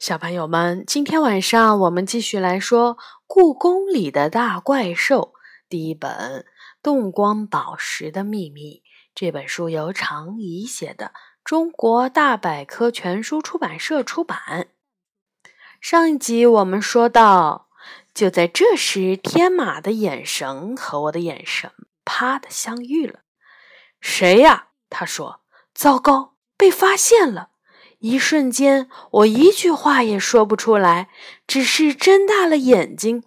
小朋友们，今天晚上我们继续来说《故宫里的大怪兽》第一本《动光宝石的秘密》。这本书由常怡写的，中国大百科全书出版社出版。上一集我们说到，就在这时，天马的眼神和我的眼神啪的相遇了。谁呀？他说：“糟糕，被发现了。”一瞬间，我一句话也说不出来，只是睁大了眼睛，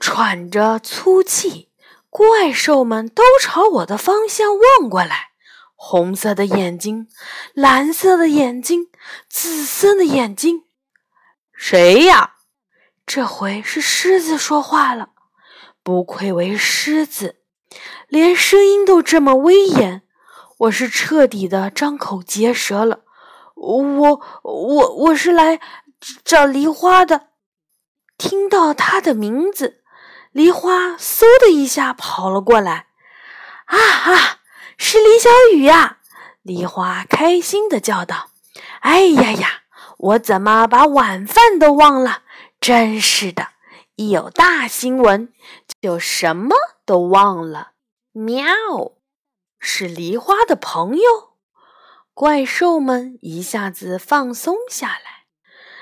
喘着粗气。怪兽们都朝我的方向望过来，红色的眼睛，蓝色的眼睛，紫色的眼睛。谁呀？这回是狮子说话了。不愧为狮子，连声音都这么威严。我是彻底的张口结舌了。我我我是来找梨花的。听到他的名字，梨花嗖的一下跑了过来。啊啊，是李小雨呀！梨花开心的叫道：“哎呀呀，我怎么把晚饭都忘了？真是的，一有大新闻就什么都忘了。”喵，是梨花的朋友。怪兽们一下子放松下来，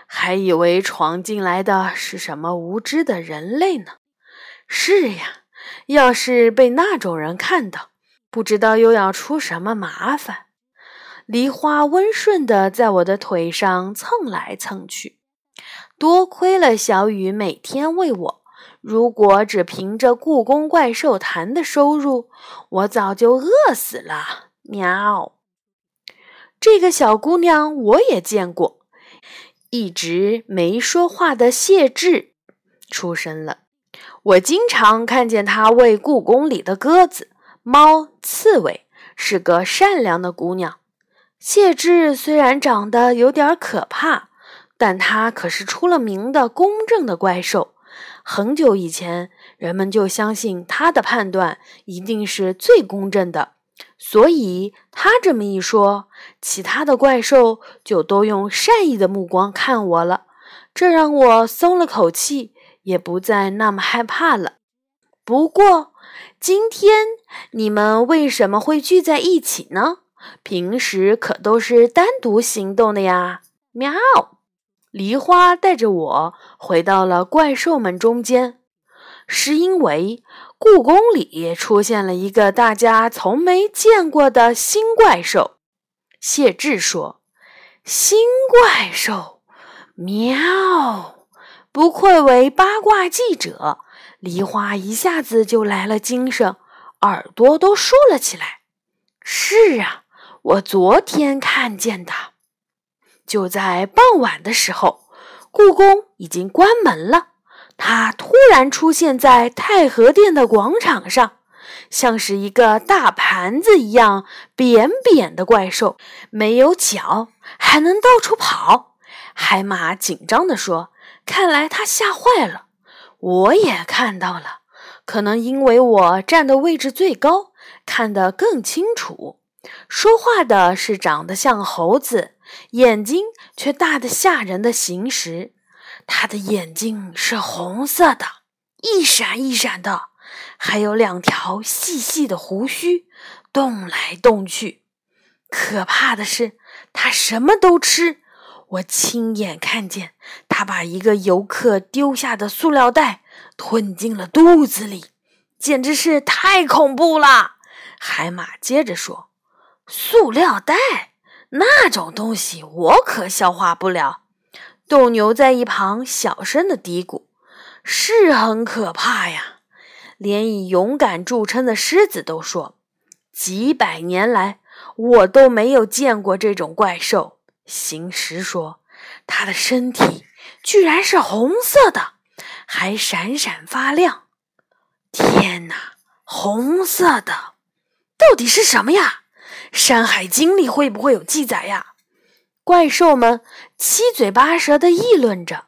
还以为闯进来的是什么无知的人类呢。是呀，要是被那种人看到，不知道又要出什么麻烦。梨花温顺地在我的腿上蹭来蹭去，多亏了小雨每天喂我。如果只凭着故宫怪兽谈的收入，我早就饿死了。喵。这个小姑娘我也见过，一直没说话的谢志出生了。我经常看见她喂故宫里的鸽子、猫、刺猬，是个善良的姑娘。谢志虽然长得有点可怕，但她可是出了名的公正的怪兽。很久以前，人们就相信她的判断一定是最公正的。所以他这么一说，其他的怪兽就都用善意的目光看我了，这让我松了口气，也不再那么害怕了。不过，今天你们为什么会聚在一起呢？平时可都是单独行动的呀！喵，梨花带着我回到了怪兽们中间，是因为。故宫里出现了一个大家从没见过的新怪兽，谢志说：“新怪兽，喵！不愧为八卦记者。”梨花一下子就来了精神，耳朵都竖了起来。是啊，我昨天看见的，就在傍晚的时候，故宫已经关门了。它突然出现在太和殿的广场上，像是一个大盘子一样扁扁的怪兽，没有脚，还能到处跑。海马紧张地说：“看来他吓坏了。”我也看到了，可能因为我站的位置最高，看得更清楚。说话的是长得像猴子，眼睛却大得吓人的行石。他的眼睛是红色的，一闪一闪的，还有两条细细的胡须，动来动去。可怕的是，他什么都吃。我亲眼看见他把一个游客丢下的塑料袋吞进了肚子里，简直是太恐怖了。海马接着说：“塑料袋那种东西，我可消化不了。”斗牛在一旁小声的嘀咕：“是很可怕呀，连以勇敢著称的狮子都说，几百年来我都没有见过这种怪兽。”行石说：“它的身体居然是红色的，还闪闪发亮。天哪，红色的，到底是什么呀？《山海经》里会不会有记载呀？”怪兽们七嘴八舌地议论着。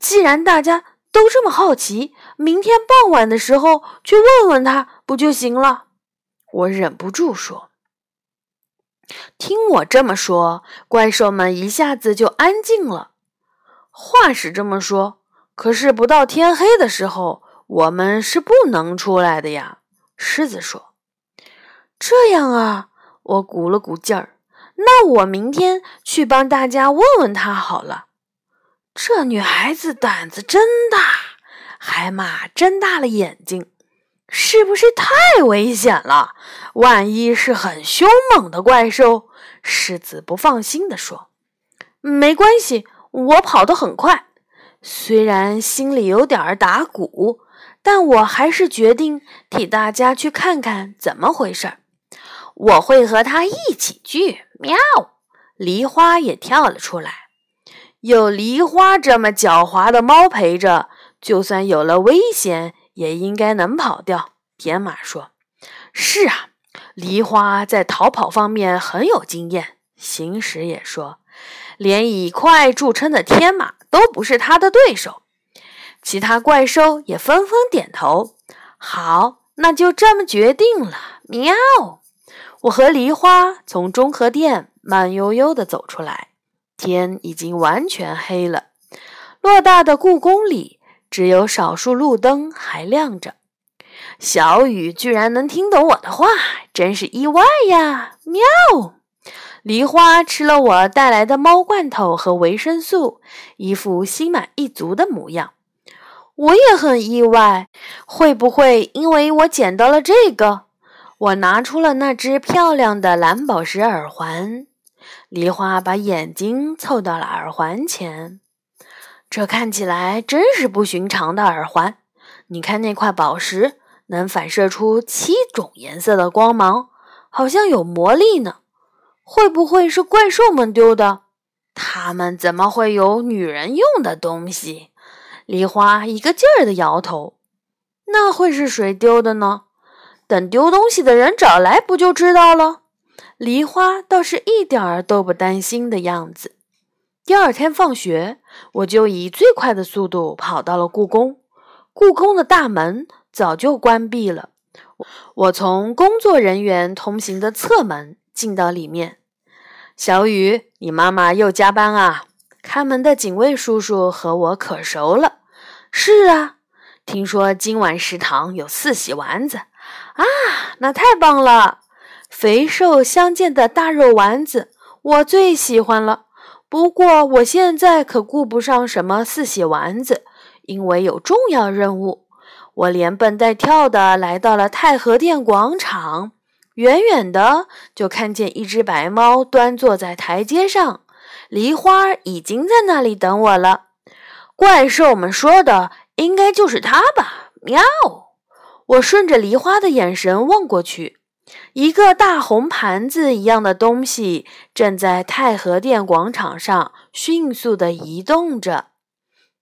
既然大家都这么好奇，明天傍晚的时候去问问他不就行了？我忍不住说。听我这么说，怪兽们一下子就安静了。话是这么说，可是不到天黑的时候，我们是不能出来的呀。”狮子说。“这样啊。”我鼓了鼓劲儿。“那我明天去帮大家问问他好了。”这女孩子胆子真大。海马睁大了眼睛。是不是太危险了？万一是很凶猛的怪兽，狮子不放心地说：“没关系，我跑得很快。虽然心里有点打鼓，但我还是决定替大家去看看怎么回事。我会和他一起去。”喵！梨花也跳了出来。有梨花这么狡猾的猫陪着，就算有了危险。也应该能跑掉。天马说：“是啊，梨花在逃跑方面很有经验。”行驶也说：“连以快著称的天马都不是他的对手。”其他怪兽也纷纷点头：“好，那就这么决定了。”喵！我和梨花从中和殿慢悠悠地走出来，天已经完全黑了。偌大的故宫里。只有少数路灯还亮着，小雨居然能听懂我的话，真是意外呀！喵！梨花吃了我带来的猫罐头和维生素，一副心满意足的模样。我也很意外，会不会因为我捡到了这个？我拿出了那只漂亮的蓝宝石耳环，梨花把眼睛凑到了耳环前。这看起来真是不寻常的耳环。你看那块宝石，能反射出七种颜色的光芒，好像有魔力呢。会不会是怪兽们丢的？他们怎么会有女人用的东西？梨花一个劲儿的摇头。那会是谁丢的呢？等丢东西的人找来，不就知道了？梨花倒是一点儿都不担心的样子。第二天放学，我就以最快的速度跑到了故宫。故宫的大门早就关闭了，我从工作人员通行的侧门进到里面。小雨，你妈妈又加班啊？看门的警卫叔叔和我可熟了。是啊，听说今晚食堂有四喜丸子啊，那太棒了！肥瘦相间的大肉丸子，我最喜欢了。不过我现在可顾不上什么四喜丸子，因为有重要任务。我连蹦带跳的来到了太和殿广场，远远的就看见一只白猫端坐在台阶上，梨花已经在那里等我了。怪兽们说的应该就是它吧？喵！我顺着梨花的眼神望过去。一个大红盘子一样的东西正在太和殿广场上迅速地移动着，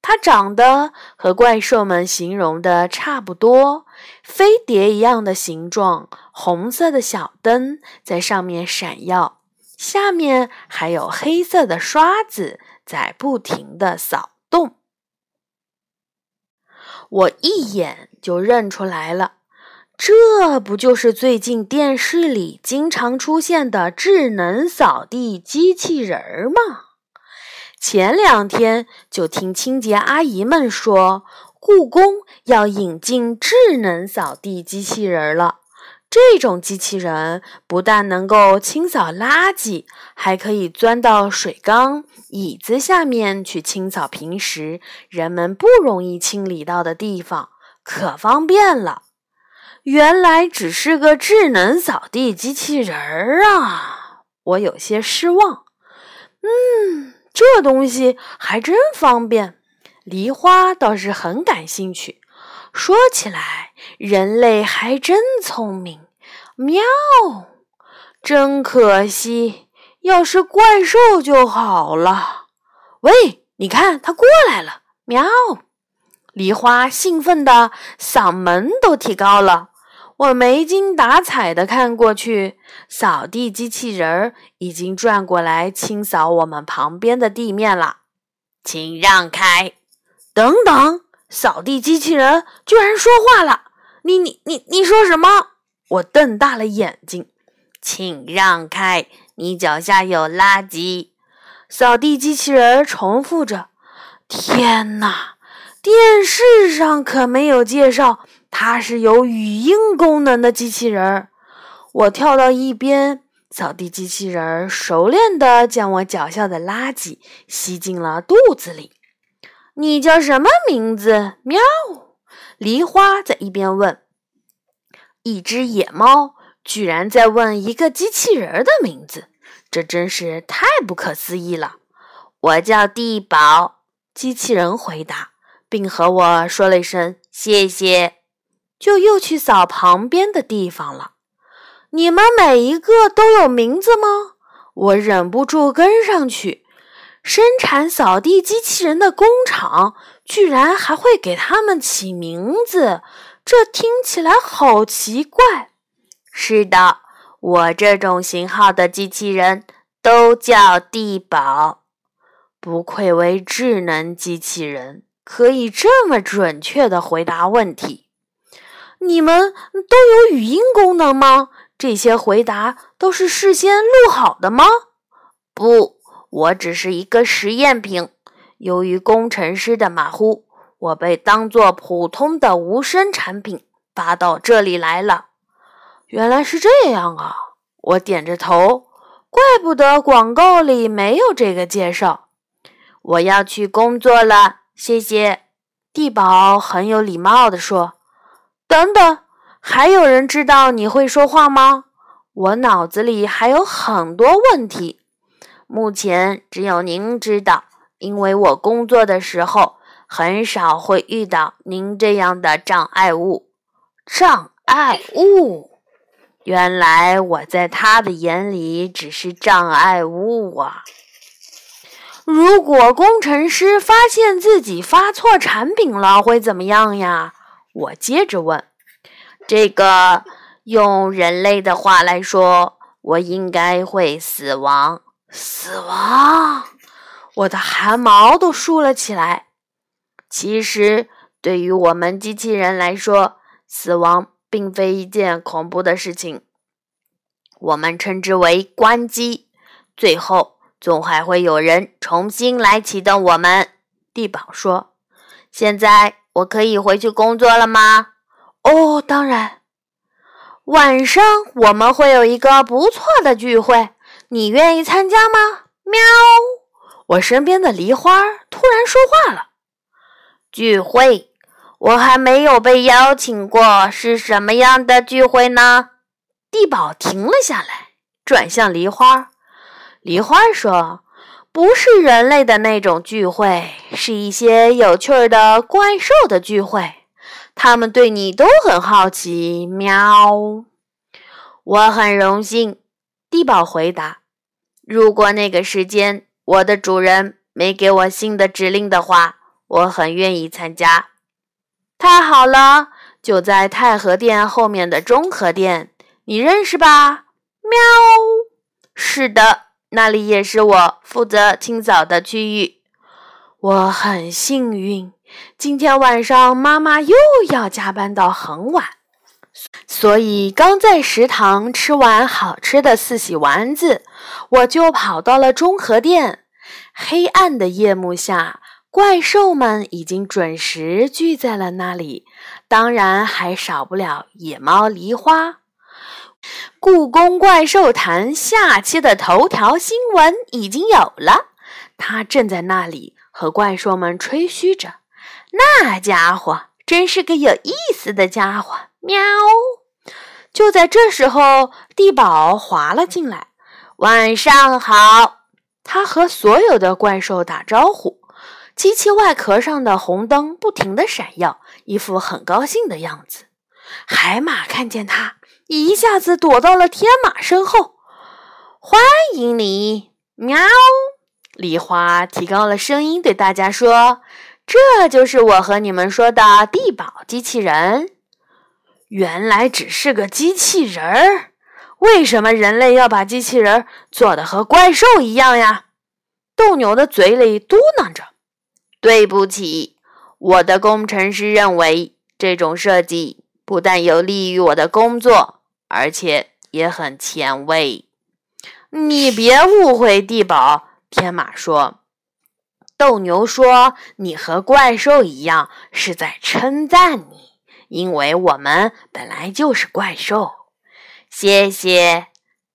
它长得和怪兽们形容的差不多，飞碟一样的形状，红色的小灯在上面闪耀，下面还有黑色的刷子在不停地扫。我一眼就认出来了。这不就是最近电视里经常出现的智能扫地机器人儿吗？前两天就听清洁阿姨们说，故宫要引进智能扫地机器人了。这种机器人不但能够清扫垃圾，还可以钻到水缸、椅子下面去清扫平时人们不容易清理到的地方，可方便了。原来只是个智能扫地机器人儿啊！我有些失望。嗯，这东西还真方便。梨花倒是很感兴趣。说起来，人类还真聪明。喵！真可惜，要是怪兽就好了。喂，你看，它过来了。喵！梨花兴奋的嗓门都提高了。我没精打采地看过去，扫地机器人儿已经转过来清扫我们旁边的地面了。请让开！等等，扫地机器人居然说话了！你你你你说什么？我瞪大了眼睛。请让开！你脚下有垃圾。扫地机器人重复着。天哪，电视上可没有介绍它是有语音功能的机器人。我跳到一边，扫地机器人熟练地将我脚下的垃圾吸进了肚子里。你叫什么名字？喵！梨花在一边问。一只野猫居然在问一个机器人的名字，这真是太不可思议了。我叫地宝，机器人回答，并和我说了一声谢谢，就又去扫旁边的地方了。你们每一个都有名字吗？我忍不住跟上去。生产扫地机器人的工厂居然还会给他们起名字，这听起来好奇怪。是的，我这种型号的机器人都叫地宝。不愧为智能机器人，可以这么准确的回答问题。你们都有语音功能吗？这些回答都是事先录好的吗？不，我只是一个实验品。由于工程师的马虎，我被当作普通的无声产品发到这里来了。原来是这样啊！我点着头，怪不得广告里没有这个介绍。我要去工作了，谢谢。地宝很有礼貌地说：“等等。”还有人知道你会说话吗？我脑子里还有很多问题，目前只有您知道，因为我工作的时候很少会遇到您这样的障碍物。障碍物，原来我在他的眼里只是障碍物啊！如果工程师发现自己发错产品了，会怎么样呀？我接着问。这个用人类的话来说，我应该会死亡。死亡，我的汗毛都竖了起来。其实，对于我们机器人来说，死亡并非一件恐怖的事情。我们称之为关机。最后，总还会有人重新来启动我们。地宝说：“现在我可以回去工作了吗？”哦，当然。晚上我们会有一个不错的聚会，你愿意参加吗？喵！我身边的梨花突然说话了。聚会？我还没有被邀请过，是什么样的聚会呢？地宝停了下来，转向梨花。梨花说：“不是人类的那种聚会，是一些有趣的怪兽的聚会。”他们对你都很好奇，喵！我很荣幸，地宝回答。如果那个时间我的主人没给我新的指令的话，我很愿意参加。太好了，就在太和殿后面的中和殿，你认识吧？喵！是的，那里也是我负责清扫的区域。我很幸运。今天晚上妈妈又要加班到很晚，所以刚在食堂吃完好吃的四喜丸子，我就跑到了中和店。黑暗的夜幕下，怪兽们已经准时聚在了那里，当然还少不了野猫梨花。故宫怪兽谈下期的头条新闻已经有了，他正在那里和怪兽们吹嘘着。那家伙真是个有意思的家伙，喵！就在这时候，地宝滑了进来。晚上好，他和所有的怪兽打招呼。机器外壳上的红灯不停地闪耀，一副很高兴的样子。海马看见他，一下子躲到了天马身后。欢迎你，喵！梨花提高了声音对大家说。这就是我和你们说的地堡机器人，原来只是个机器人儿。为什么人类要把机器人做的和怪兽一样呀？斗牛的嘴里嘟囔着：“对不起，我的工程师认为这种设计不但有利于我的工作，而且也很前卫。”你别误会，地堡。天马说。斗牛说：“你和怪兽一样，是在称赞你，因为我们本来就是怪兽。”谢谢，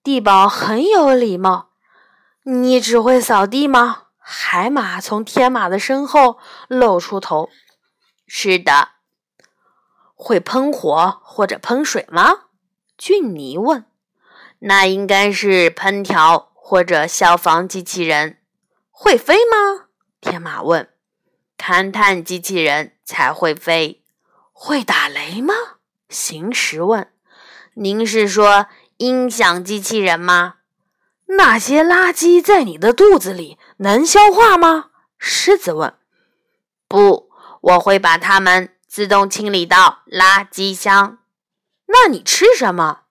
地宝很有礼貌。你只会扫地吗？海马从天马的身后露出头。是的。会喷火或者喷水吗？俊尼问。那应该是喷条或者消防机器人。会飞吗？天马问。勘探机器人才会飞。会打雷吗？行驶问。您是说音响机器人吗？那些垃圾在你的肚子里能消化吗？狮子问。不，我会把它们自动清理到垃圾箱。那你吃什么？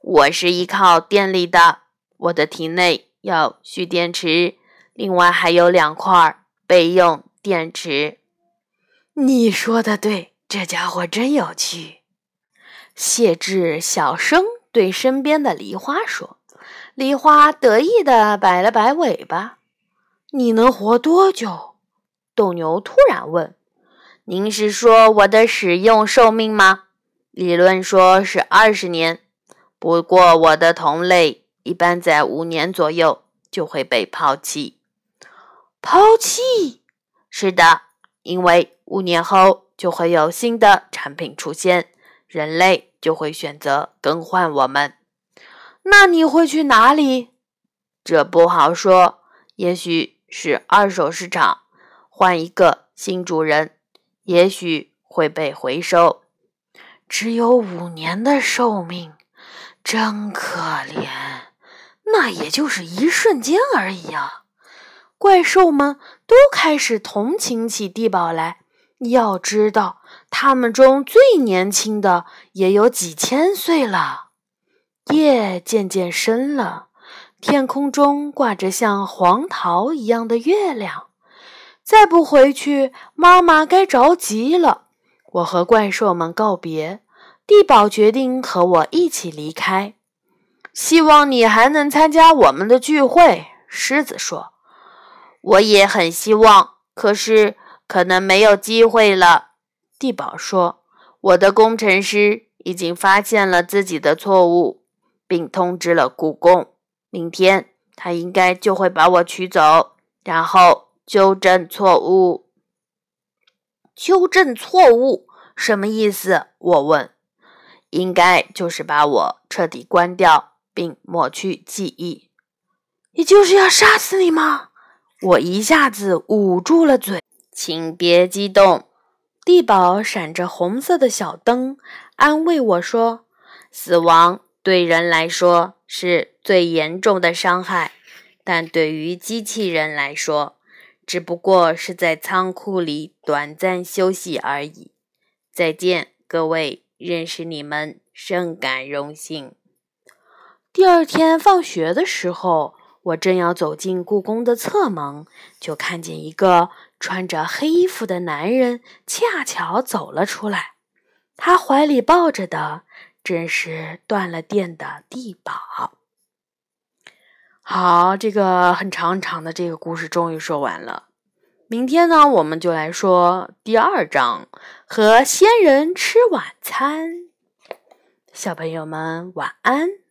我是依靠电力的，我的体内有蓄电池，另外还有两块备用电池。你说的对，这家伙真有趣。谢志小声对身边的梨花说：“梨花得意地摆了摆尾巴。你能活多久？”斗牛突然问：“您是说我的使用寿命吗？理论说是二十年，不过我的同类一般在五年左右就会被抛弃。抛弃？是的，因为五年后就会有新的产品出现。”人类就会选择更换我们，那你会去哪里？这不好说，也许是二手市场，换一个新主人，也许会被回收。只有五年的寿命，真可怜。那也就是一瞬间而已啊！怪兽们都开始同情起地宝来。要知道，他们中最年轻的也有几千岁了。夜渐渐深了，天空中挂着像黄桃一样的月亮。再不回去，妈妈该着急了。我和怪兽们告别，地宝决定和我一起离开。希望你还能参加我们的聚会，狮子说。我也很希望，可是。可能没有机会了，地宝说：“我的工程师已经发现了自己的错误，并通知了故宫。明天他应该就会把我取走，然后纠正错误。”纠正错误什么意思？我问。应该就是把我彻底关掉，并抹去记忆。也就是要杀死你吗？我一下子捂住了嘴。请别激动，地堡闪着红色的小灯，安慰我说：“死亡对人来说是最严重的伤害，但对于机器人来说，只不过是在仓库里短暂休息而已。”再见，各位，认识你们深感荣幸。第二天放学的时候。我正要走进故宫的侧门，就看见一个穿着黑衣服的男人恰巧走了出来。他怀里抱着的正是断了电的地堡。好，这个很长长的这个故事终于说完了。明天呢，我们就来说第二章和仙人吃晚餐。小朋友们晚安。